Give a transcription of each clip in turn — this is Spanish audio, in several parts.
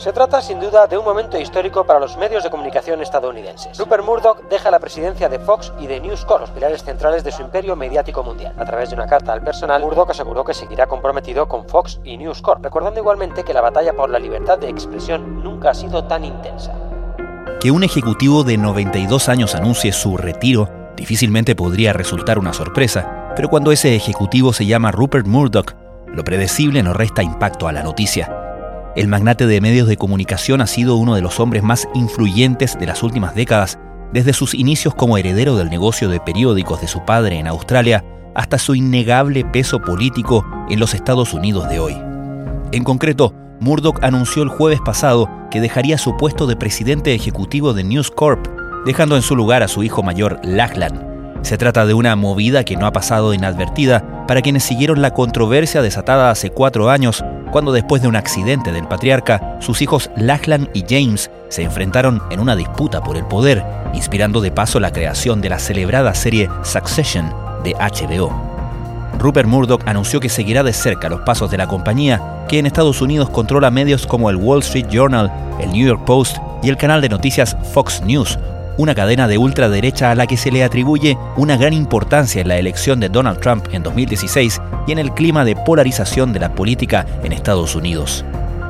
Se trata sin duda de un momento histórico para los medios de comunicación estadounidenses. Rupert Murdoch deja la presidencia de Fox y de News Corp, los pilares centrales de su imperio mediático mundial. A través de una carta al personal, Murdoch aseguró que seguirá comprometido con Fox y News Corp, recordando igualmente que la batalla por la libertad de expresión nunca ha sido tan intensa. Que un ejecutivo de 92 años anuncie su retiro difícilmente podría resultar una sorpresa, pero cuando ese ejecutivo se llama Rupert Murdoch, lo predecible no resta impacto a la noticia. El magnate de medios de comunicación ha sido uno de los hombres más influyentes de las últimas décadas, desde sus inicios como heredero del negocio de periódicos de su padre en Australia hasta su innegable peso político en los Estados Unidos de hoy. En concreto, Murdoch anunció el jueves pasado que dejaría su puesto de presidente ejecutivo de News Corp, dejando en su lugar a su hijo mayor Lachlan. Se trata de una movida que no ha pasado inadvertida para quienes siguieron la controversia desatada hace cuatro años, cuando después de un accidente del patriarca, sus hijos Lachlan y James se enfrentaron en una disputa por el poder, inspirando de paso la creación de la celebrada serie Succession de HBO. Rupert Murdoch anunció que seguirá de cerca los pasos de la compañía, que en Estados Unidos controla medios como el Wall Street Journal, el New York Post y el canal de noticias Fox News, una cadena de ultraderecha a la que se le atribuye una gran importancia en la elección de Donald Trump en 2016 y en el clima de polarización de la política en Estados Unidos.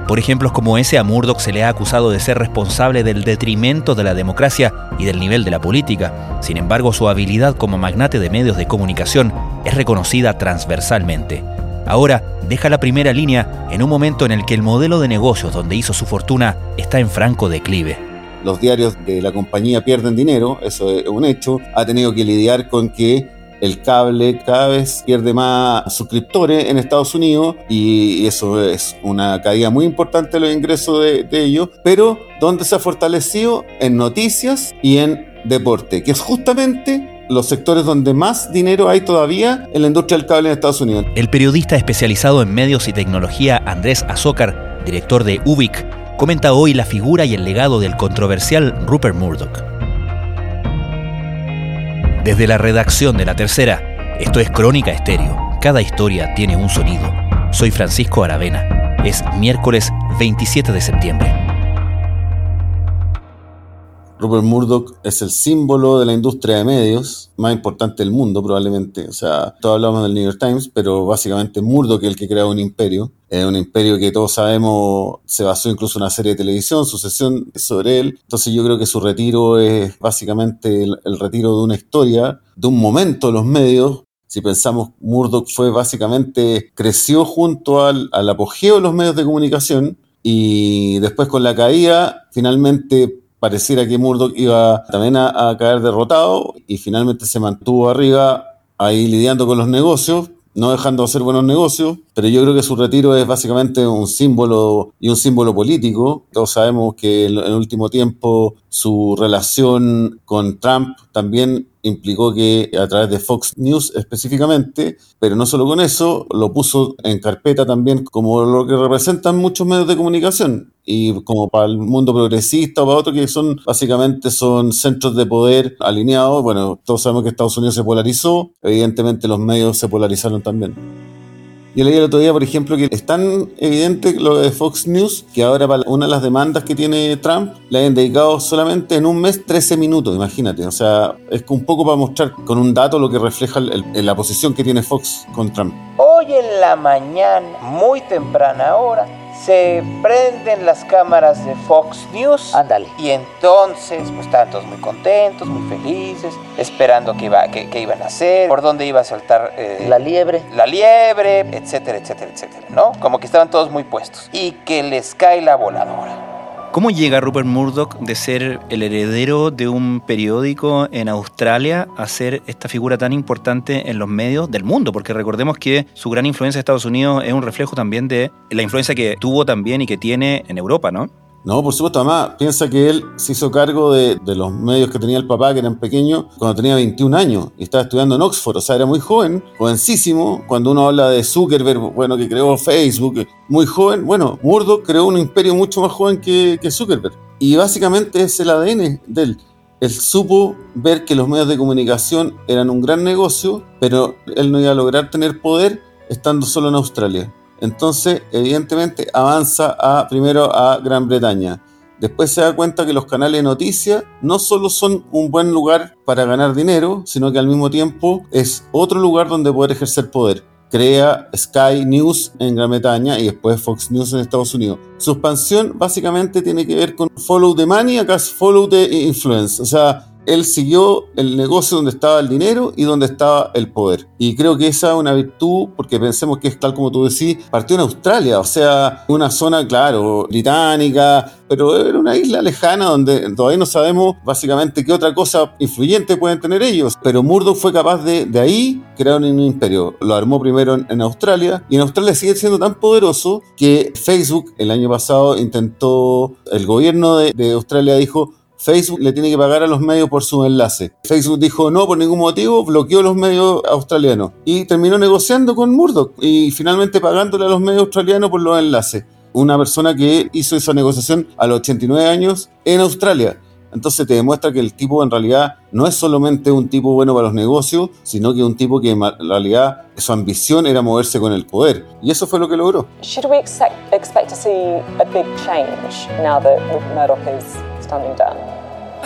Por ejemplos como ese, a Murdoch se le ha acusado de ser responsable del detrimento de la democracia y del nivel de la política. Sin embargo, su habilidad como magnate de medios de comunicación es reconocida transversalmente. Ahora deja la primera línea en un momento en el que el modelo de negocios donde hizo su fortuna está en franco declive los diarios de la compañía pierden dinero, eso es un hecho, ha tenido que lidiar con que el cable cada vez pierde más suscriptores en Estados Unidos y eso es una caída muy importante de los ingresos de, ellos, pero ¿dónde se ha fortalecido? En noticias y en deporte, que es justamente los sectores donde más dinero hay todavía en la industria del cable en Estados Unidos. El periodista especializado en medios y tecnología Andrés Azócar, director de UBIC, comenta hoy la figura y el legado del controversial Rupert Murdoch. Desde la redacción de La Tercera, esto es Crónica Estéreo. Cada historia tiene un sonido. Soy Francisco Aravena. Es miércoles 27 de septiembre. Rupert Murdoch es el símbolo de la industria de medios más importante del mundo probablemente. O sea, todos hablamos del New York Times, pero básicamente Murdoch es el que crea un imperio. Es un imperio que todos sabemos se basó incluso en una serie de televisión, sucesión sobre él. Entonces yo creo que su retiro es básicamente el, retiro de una historia, de un momento de los medios, si pensamos, Murdoch fue básicamente, creció junto al, al, apogeo de los medios de comunicación y después con la caída, finalmente pareciera que Murdoch iba también a, caer derrotado y finalmente se mantuvo arriba ahí lidiando con los negocios, no dejando de hacer buenos negocios, pero yo creo que su retiro es básicamente un símbolo y un símbolo político. Todos sabemos que en el último tiempo su relación con Trump también implicó que a través de Fox News específicamente, pero no solo con eso, lo puso en carpeta también como lo que representan muchos medios de comunicación y como para el mundo progresista o para otros que son básicamente son centros de poder alineados. Bueno, todos sabemos que Estados Unidos se polarizó, evidentemente los medios se polarizaron también. Yo leí el otro día, por ejemplo, que es tan evidente lo de Fox News que ahora para una de las demandas que tiene Trump le han dedicado solamente en un mes 13 minutos, imagínate. O sea, es un poco para mostrar con un dato lo que refleja la posición que tiene Fox con Trump. Hoy en la mañana, muy temprana hora, se prenden las cámaras de Fox News. Ándale. Y entonces, pues estaban todos muy contentos, muy felices, esperando qué iba, iban a hacer, por dónde iba a saltar eh, la liebre. La liebre, etcétera, etcétera, etcétera, ¿no? Como que estaban todos muy puestos. Y que les cae la voladora. ¿Cómo llega Rupert Murdoch de ser el heredero de un periódico en Australia a ser esta figura tan importante en los medios del mundo? Porque recordemos que su gran influencia en Estados Unidos es un reflejo también de la influencia que tuvo también y que tiene en Europa, ¿no? No, por supuesto, además, piensa que él se hizo cargo de, los medios que tenía el papá, que eran pequeños, cuando tenía 21 años y estaba estudiando en Oxford, o sea, era muy joven, jovencísimo. Cuando uno habla de Zuckerberg, bueno, que creó Facebook, muy joven, bueno, Murdoch creó un imperio mucho más joven que, que Zuckerberg. Y básicamente es el ADN de él. Él supo ver que los medios de comunicación eran un gran negocio, pero él no iba a lograr tener poder estando solo en Australia. Entonces, evidentemente, avanza a, primero a Gran Bretaña. Después se da cuenta que los canales de noticias no solo son un buen lugar para ganar dinero, sino que al mismo tiempo es otro lugar donde poder ejercer poder. Crea Sky News en Gran Bretaña y después Fox News en Estados Unidos. Su expansión básicamente tiene que ver con follow the money, acá follow the influence. O sea, él siguió el negocio donde estaba el dinero y donde estaba el poder. Y creo que esa es una virtud, porque pensemos que es tal como tú decís, partió en Australia, o sea, una zona, claro, británica, pero era una isla lejana donde todavía no sabemos básicamente qué otra cosa influyente pueden tener ellos. Pero Murdoch fue capaz de, de ahí crear un imperio. Lo armó primero en, Australia y en Australia sigue siendo tan poderoso que Facebook el año pasado intentó, el gobierno de, de Australia dijo, Facebook le tiene que pagar a los medios por su enlace. Facebook dijo no por ningún motivo, bloqueó los medios australianos y terminó negociando con Murdoch y finalmente pagándole a los medios australianos por los enlaces. Una persona que hizo esa negociación a los 89 años en Australia. Entonces te demuestra que el tipo en realidad no es solamente un tipo bueno para los negocios, sino que un tipo que en realidad su ambición era moverse con el poder. Y eso fue lo que logró. Should we expect to see a big change Murdoch is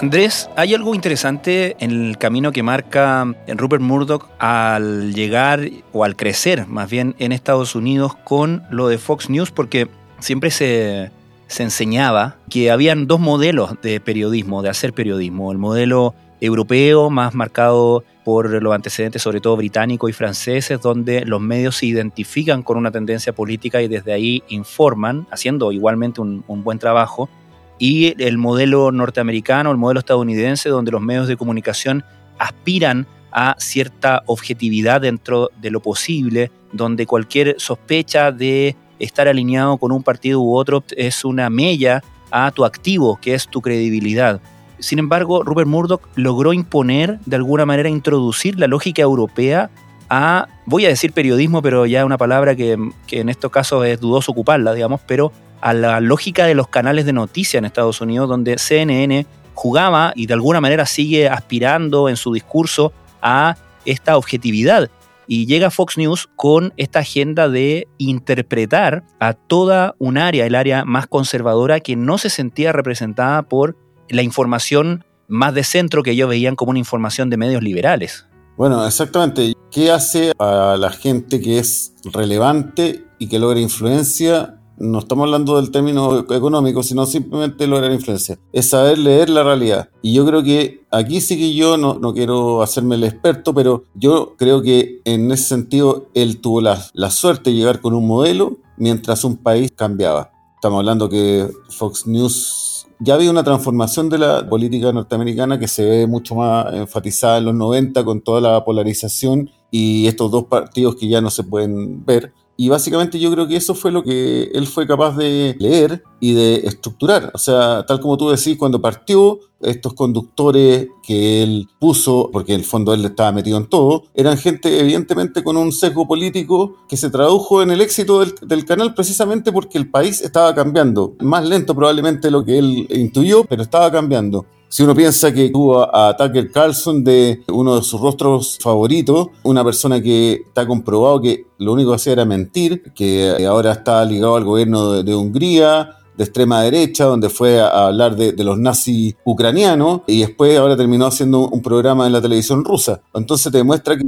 Andrés, hay algo interesante en el camino que marca Rupert Murdoch al llegar o al crecer más bien en Estados Unidos con lo de Fox News porque siempre se, se enseñaba que habían dos modelos de periodismo, de hacer periodismo. El modelo europeo, más marcado por los antecedentes sobre todo británicos y franceses, donde los medios se identifican con una tendencia política y desde ahí informan, haciendo igualmente un buen trabajo y el modelo norteamericano, el modelo estadounidense, donde los medios de comunicación aspiran a cierta objetividad dentro de lo posible, donde cualquier sospecha de estar alineado con un partido u otro es una mella a tu activo, que es tu credibilidad. Sin embargo, Rupert Murdoch logró imponer, de alguna manera, introducir la lógica europea a, voy a decir periodismo, pero ya una palabra que, que en estos casos es dudoso ocuparla, digamos, pero a la lógica de los canales de noticias en Estados Unidos, donde CNN jugaba y de alguna manera sigue aspirando en su discurso a esta objetividad. Y llega Fox News con esta agenda de interpretar a toda un área, el área más conservadora, que no se sentía representada por la información más de centro que ellos veían como una información de medios liberales. Bueno, exactamente. ¿Qué hace a la gente que es relevante y que logra influencia no estamos hablando del término económico, sino simplemente lograr influencia. Es saber leer la realidad. Y yo creo que aquí sí que yo no, no quiero hacerme el experto, pero yo creo que en ese sentido él tuvo la, la suerte de llegar con un modelo mientras un país cambiaba. Estamos hablando que Fox News ya había una transformación de la política norteamericana que se ve mucho más enfatizada en los 90 con toda la polarización y estos dos partidos que ya no se pueden ver y básicamente yo creo que eso fue lo que él fue capaz de leer y de estructurar. O sea, tal como tú decís, cuando partió, estos conductores que él puso, porque en el fondo él estaba metido en todo, eran gente evidentemente con un sesgo político que se tradujo en el éxito del, del canal precisamente porque el país estaba cambiando. Más lento probablemente lo que él intuyó, pero estaba cambiando. Si uno piensa que tuvo a Tucker Carlson de uno de sus rostros favoritos, una persona que está comprobado que lo único que hacía era mentir, que ahora está ligado al gobierno de, Hungría, de extrema derecha, donde fue a hablar de, los nazis ucranianos y después ahora terminó haciendo un programa en la televisión rusa. Entonces te demuestra que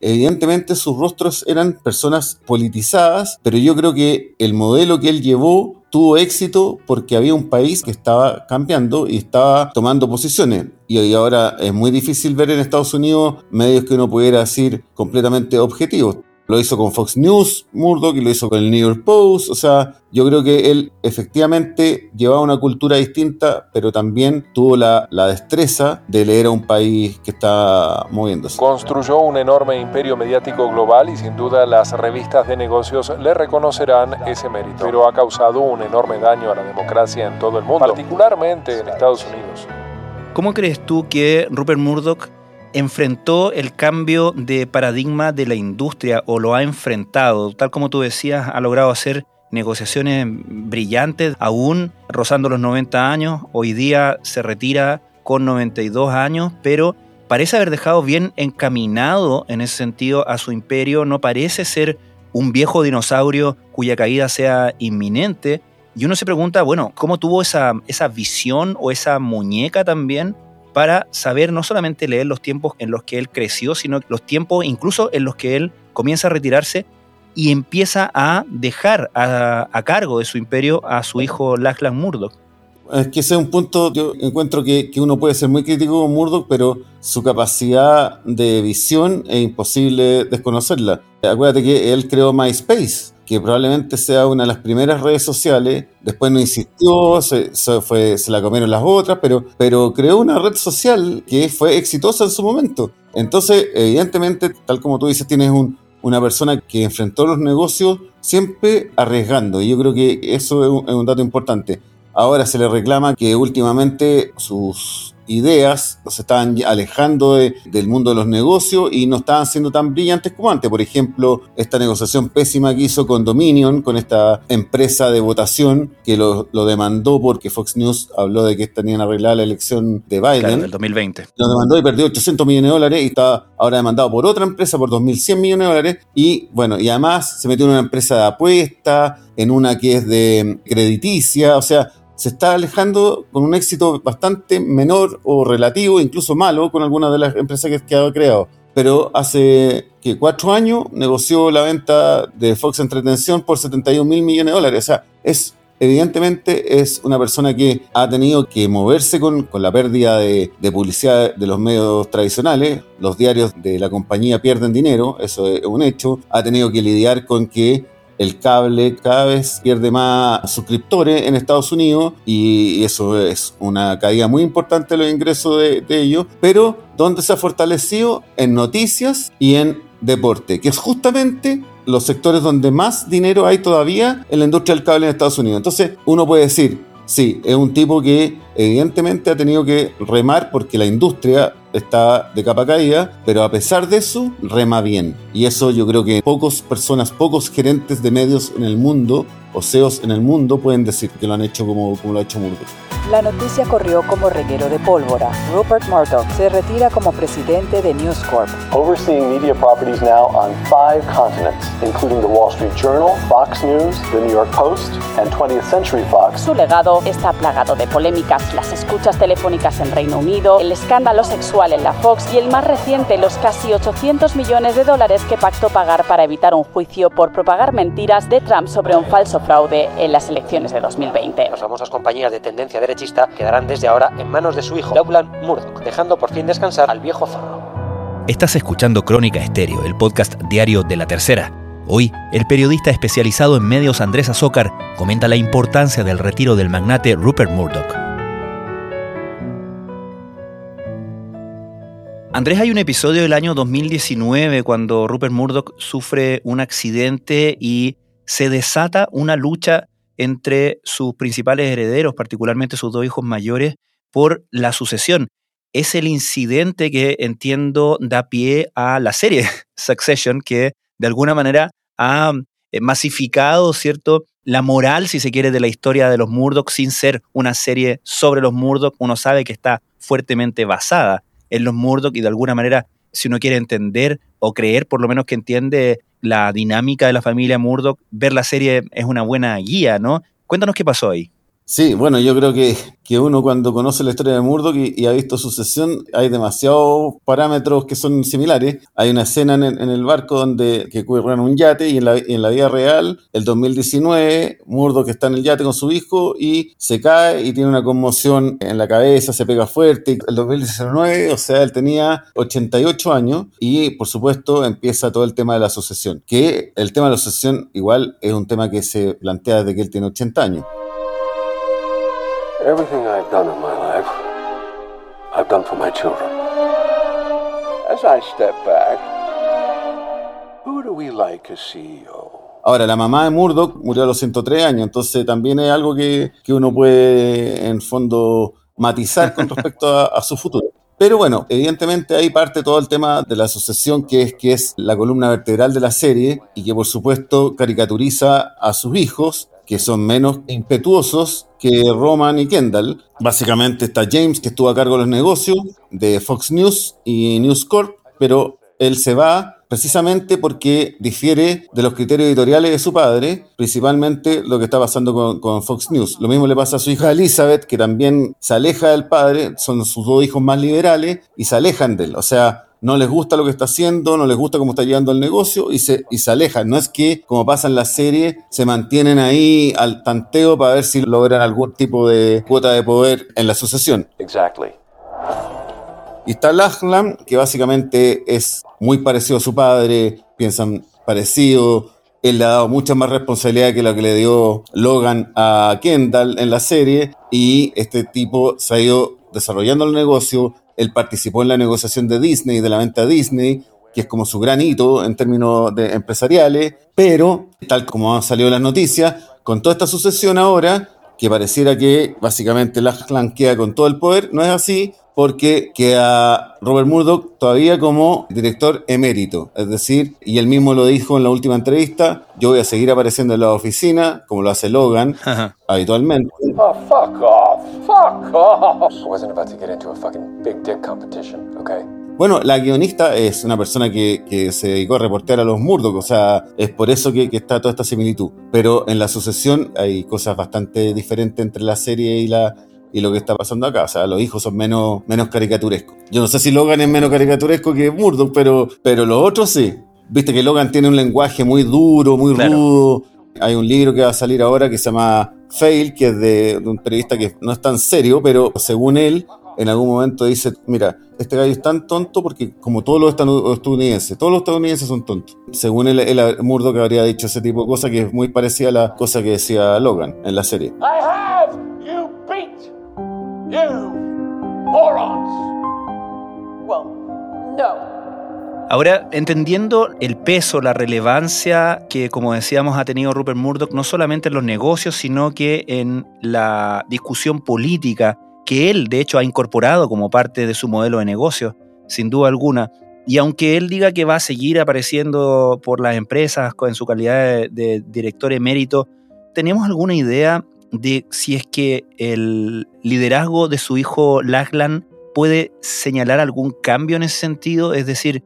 evidentemente sus rostros eran personas politizadas, pero yo creo que el modelo que él llevó tuvo éxito porque había un país que estaba cambiando y estaba tomando posiciones. Y ahora es muy difícil ver en Estados Unidos medios que uno pudiera decir completamente objetivos. Lo hizo con Fox News, Murdoch, y lo hizo con el New York Post. O sea, yo creo que él efectivamente llevaba una cultura distinta, pero también tuvo la, la destreza de leer a un país que está moviéndose. Construyó un enorme imperio mediático global y sin duda las revistas de negocios le reconocerán ese mérito. Pero ha causado un enorme daño a la democracia en todo el mundo, particularmente en Estados Unidos. ¿Cómo crees tú que Rupert Murdoch enfrentó el cambio de paradigma de la industria o lo ha enfrentado. Tal como tú decías, ha logrado hacer negociaciones brillantes, aún rozando los 90 años. Hoy día se retira con 92 años, pero parece haber dejado bien encaminado en ese sentido a su imperio. No parece ser un viejo dinosaurio cuya caída sea inminente. Y uno se pregunta, bueno, ¿cómo tuvo esa, esa visión o esa muñeca también para saber no solamente leer los tiempos en los que él creció, sino los tiempos incluso en los que él comienza a retirarse y empieza a dejar a, cargo de su imperio a su hijo Lachlan Murdoch. Es que ese es un punto, yo encuentro que, que, uno puede ser muy crítico con Murdoch, pero su capacidad de visión es imposible desconocerla. Acuérdate que él creó MySpace, que probablemente sea una de las primeras redes sociales, después no insistió, se, la comieron las otras, pero, creó una red social que fue exitosa en su momento. Entonces, evidentemente, tal como tú dices, tienes un, una persona que enfrentó los negocios siempre arriesgando. Y yo creo que eso es un, dato importante. Ahora se le reclama que últimamente sus ideas se estaban alejando del mundo de los negocios y no estaban siendo tan brillantes como antes. Por ejemplo, esta negociación pésima que hizo con Dominion, con esta empresa de votación que lo, demandó porque Fox News habló de que tenían arreglada la elección de Biden. Claro, del 2020. Lo demandó y perdió 800 millones de dólares y está ahora demandado por otra empresa por 2.100 millones de dólares. Y bueno, y además se metió en una empresa de apuesta, en una que es de crediticia, o sea, se está alejando con un éxito bastante menor o relativo, incluso malo, con algunas de las empresas que, ha creado. Pero hace cuatro años negoció la venta de Fox Entretención por 71 mil millones de dólares. O sea, es evidentemente es una persona que ha tenido que moverse con, con la pérdida de, de, publicidad de los medios tradicionales. Los diarios de la compañía pierden dinero, eso es un hecho. Ha tenido que lidiar con que el cable cada vez pierde más suscriptores en Estados Unidos y eso es una caída muy importante de los ingresos de, ellos, pero ¿dónde se ha fortalecido? En noticias y en deporte, que es justamente los sectores donde más dinero hay todavía en la industria del cable en Estados Unidos. Entonces uno puede decir, sí, es un tipo que evidentemente ha tenido que remar porque la industria está de capa caída, pero a pesar de eso, rema bien. Y eso yo creo que pocas personas, pocos gerentes de medios en el mundo o CEOs en el mundo pueden decir que lo han hecho como, como lo ha hecho Murdoch. La noticia corrió como reguero de pólvora. Rupert Murdoch se retira como presidente de News Corp. Overseeing media properties now on five continents, including the Wall Street Journal, Fox News, the New York Post, and 20th Century Fox. Su legado está plagado de polémicas, las escuchas telefónicas en Reino Unido, el escándalo sexual en la Fox y el más reciente, los casi 800 millones de dólares que pactó pagar para evitar un juicio por propagar mentiras de Trump sobre un falso fraude en las elecciones de 2020. Las famosas compañías de tendencia derecha quedarán desde ahora en manos de su hijo, Lachlan Murdoch, dejando por fin descansar al viejo zorro. Estás escuchando Crónica Estéreo, el podcast diario de la tercera. Hoy, el periodista especializado en medios Andrés Azócar comenta la importancia del retiro del magnate Rupert Murdoch. Andrés, hay un episodio del año 2019 cuando Rupert Murdoch sufre un accidente y se desata una lucha entre sus principales herederos, particularmente sus dos hijos mayores, por la sucesión. Es el incidente que entiendo da pie a la serie Succession, que de alguna manera ha eh, masificado, ¿cierto? La moral, si se quiere, de la historia de los Murdoch sin ser una serie sobre los Murdoch. Uno sabe que está fuertemente basada en los Murdoch y de alguna manera, si uno quiere entender o creer, por lo menos que entiende la dinámica de la familia Murdoch, ver la serie es una buena guía, ¿no? Cuéntanos qué pasó ahí. Sí, bueno, yo creo que, que uno cuando conoce la historia de Murdoch y, ha visto sucesión, hay demasiados parámetros que son similares. Hay una escena en, el barco donde que en un yate y en la, en la vida real, el 2019, Murdoch está en el yate con su hijo y se cae y tiene una conmoción en la cabeza, se pega fuerte. El 2019, o sea, él tenía 88 años y por supuesto empieza todo el tema de la sucesión, que el tema de la sucesión igual es un tema que se plantea desde que él tiene 80 años. Everything I've done in my life, I've done for my children. As I step back, who do we like as CEO? Ahora, la mamá de Murdoch murió a los 103 años, entonces también es algo que, que uno puede, en fondo, matizar con respecto a, a, su futuro. Pero bueno, evidentemente ahí parte todo el tema de la sucesión, que es, que es la columna vertebral de la serie y que por supuesto caricaturiza a sus hijos que son menos impetuosos que Roman y Kendall. Básicamente está James, que estuvo a cargo de los negocios de Fox News y News Corp, pero él se va precisamente porque difiere de los criterios editoriales de su padre, principalmente lo que está pasando con, Fox News. Lo mismo le pasa a su hija Elizabeth, que también se aleja del padre, son sus dos hijos más liberales y se alejan de él. O sea, no les gusta lo que está haciendo, no les gusta cómo está llevando el negocio y se, y se alejan. No es que, como pasa en la serie, se mantienen ahí al tanteo para ver si logran algún tipo de cuota de poder en la sucesión. Exactly. Y está Lachlan, que básicamente es muy parecido a su padre, piensan parecido. Él le ha dado mucha más responsabilidad que la que le dio Logan a Kendall en la serie. Y este tipo se ha ido desarrollando el negocio, él participó en la negociación de Disney, de la venta de Disney, que es como su gran hito en términos de empresariales, pero, tal como han salido las noticias, con toda esta sucesión ahora, que pareciera que básicamente la queda con todo el poder, no es así, porque queda Robert Murdoch todavía como director emérito. Es decir, y él mismo lo dijo en la última entrevista, yo voy a seguir apareciendo en la oficina, como lo hace Logan habitualmente. Oh, fuck off, fuck off. I wasn't about to get into a fucking big dick competition, okay? Bueno, la guionista es una persona que, que, se dedicó a reportear a los Murdoch, o sea, es por eso que, que, está toda esta similitud. Pero en la sucesión hay cosas bastante diferentes entre la serie y la, y lo que está pasando acá. O sea, los hijos son menos, menos caricaturescos. Yo no sé si Logan es menos caricaturesco que Murdoch, pero, pero los otros sí. Viste que Logan tiene un lenguaje muy duro, muy rudo. Hay un libro que va a salir ahora que se llama Fail, que es de, de un periodista que no es tan serio, pero según él, en algún momento dice, mira, este gallo es tan tonto porque como todos los estadounidenses, todos los estadounidenses son tontos. Según él, él Murdoch habría dicho ese tipo de cosas que es muy parecida a la cosa que decía Logan en la serie. I have you beat. You morons. Well, no. Ahora, entendiendo el peso, la relevancia que, como decíamos, ha tenido Rupert Murdoch, no solamente en los negocios, sino que en la discusión política que él, de hecho, ha incorporado como parte de su modelo de negocio, sin duda alguna. Y aunque él diga que va a seguir apareciendo por las empresas en su calidad de, de director emérito, ¿tenemos alguna idea de si es que el liderazgo de su hijo Lachlan puede señalar algún cambio en ese sentido? Es decir,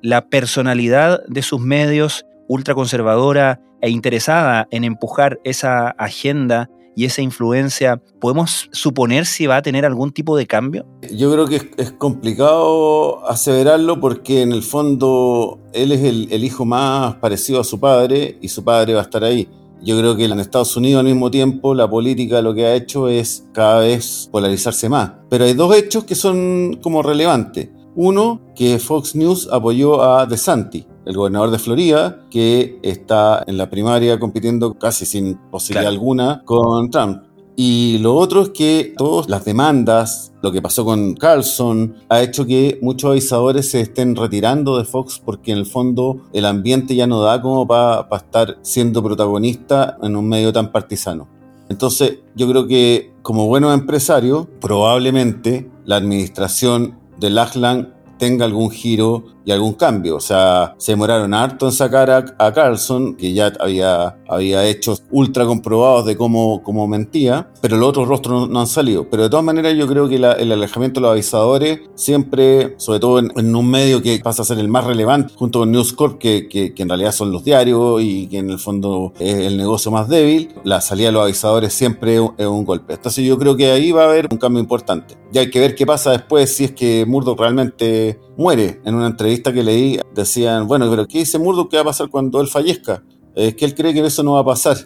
la personalidad de sus medios ultraconservadora e interesada en empujar esa agenda y esa influencia, ¿podemos suponer si va a tener algún tipo de cambio? Yo creo que es, es complicado aseverarlo porque en el fondo él es el, el, hijo más parecido a su padre y su padre va a estar ahí. Yo creo que en Estados Unidos al mismo tiempo la política lo que ha hecho es cada vez polarizarse más. Pero hay dos hechos que son como relevantes. Uno, que Fox News apoyó a DeSantis, el gobernador de Florida, que está en la primaria compitiendo casi sin posibilidad claro. alguna con Trump. Y lo otro es que todas las demandas, lo que pasó con Carlson, ha hecho que muchos avisadores se estén retirando de Fox porque en el fondo el ambiente ya no da como para pa estar siendo protagonista en un medio tan partisano. Entonces yo creo que como buenos empresarios, probablemente la administración de Lachlan tenga algún giro y algún cambio. O sea, se demoraron harto en sacar a, Carlson, que ya había, había hechos ultra comprobados de cómo, cómo mentía, pero los otros rostros no, han salido. Pero de todas maneras yo creo que el alejamiento de los avisadores siempre, sobre todo en, un medio que pasa a ser el más relevante, junto con News Corp, que, que, que, en realidad son los diarios y que en el fondo es el negocio más débil, la salida de los avisadores siempre es un, es un golpe. Entonces yo creo que ahí va a haber un cambio importante. Ya hay que ver qué pasa después si es que Murdoch realmente muere. En una entrevista que leí decían, bueno, pero ¿qué dice Murdoch que va a pasar cuando él fallezca? Es que él cree que eso no va a pasar.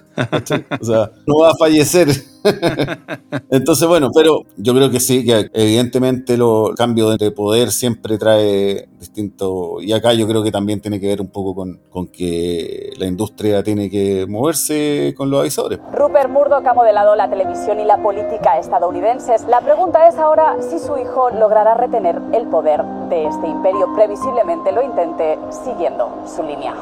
o sea, no va a fallecer. Entonces, bueno, pero yo creo que sí, que evidentemente los cambios de poder siempre trae distinto. Y acá yo creo que también tiene que ver un poco con, con que la industria tiene que moverse con los avisores. Rupert Murdoch ha modelado la televisión y la política estadounidenses. La pregunta es ahora si su hijo logrará retener el poder de este imperio. Previsiblemente lo intente siguiendo su línea.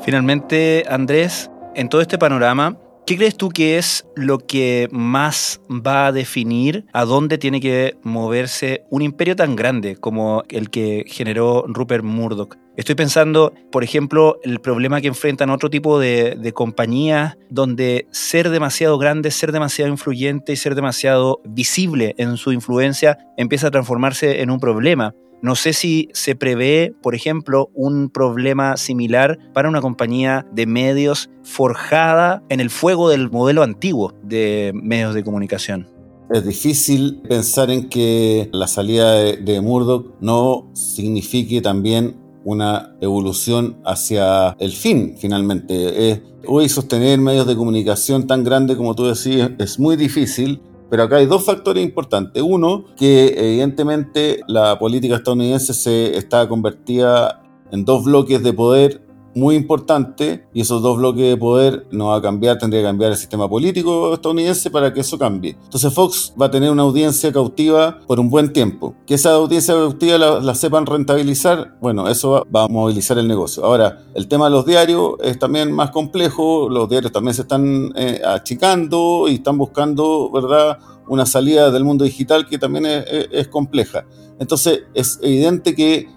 Finalmente, Andrés, en todo este panorama, ¿qué crees tú que es lo que más va a definir a dónde tiene que moverse un imperio tan grande como el que generó Rupert Murdoch? Estoy pensando, por ejemplo, el problema que enfrentan otro tipo de, compañías donde ser demasiado grande, ser demasiado influyente y ser demasiado visible en su influencia empieza a transformarse en un problema. No sé si se prevé, por ejemplo, un problema similar para una compañía de medios forjada en el fuego del modelo antiguo de medios de comunicación. Es difícil pensar en que la salida de, Murdoch no signifique también una evolución hacia el fin, finalmente. hoy sostener medios de comunicación tan grandes como tú decías es muy difícil, pero acá hay dos factores importantes. Uno, que evidentemente la política estadounidense se está convertida en dos bloques de poder muy importante y esos dos bloques de poder no va a cambiar, tendría que cambiar el sistema político estadounidense para que eso cambie. Entonces Fox va a tener una audiencia cautiva por un buen tiempo. Que esa audiencia cautiva la, sepan rentabilizar, bueno, eso va, a movilizar el negocio. Ahora, el tema de los diarios es también más complejo, los diarios también se están eh, achicando y están buscando, ¿verdad? una salida del mundo digital que también es compleja. Entonces es evidente que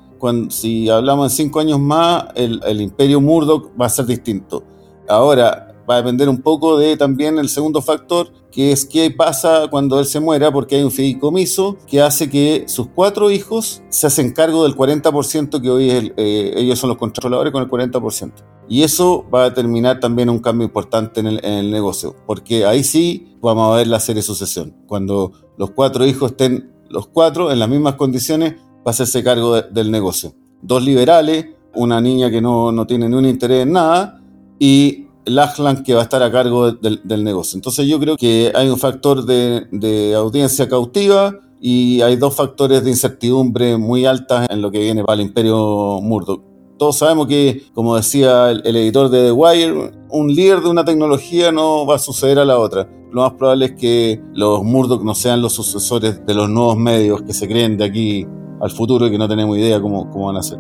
si hablamos en cinco años más, el, imperio Murdoch va a ser distinto. Ahora, va a depender un poco de también el segundo factor, que es qué pasa cuando él se muera, porque hay un fideicomiso que hace que sus cuatro hijos se hacen cargo del 40% que hoy eh, ellos son los controladores con el 40%. Y eso va a determinar también un cambio importante en el, negocio, porque ahí sí vamos a ver la serie sucesión. Cuando los cuatro hijos estén los cuatro en las mismas condiciones, va a hacerse cargo del negocio. Dos liberales, una niña que no, no, tiene ni un interés en nada y Lachlan que va a estar a cargo del, negocio. Entonces yo creo que hay un factor de, de, audiencia cautiva y hay dos factores de incertidumbre muy altas en lo que viene para el imperio Murdoch. Todos sabemos que, como decía el, editor de The Wire, un líder de una tecnología no va a suceder a la otra. Lo más probable es que los Murdoch no sean los sucesores de los nuevos medios que se creen de aquí al futuro y que no tenemos idea cómo, cómo van a ser.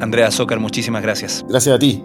Andrea Zócar, muchísimas gracias. Gracias a ti.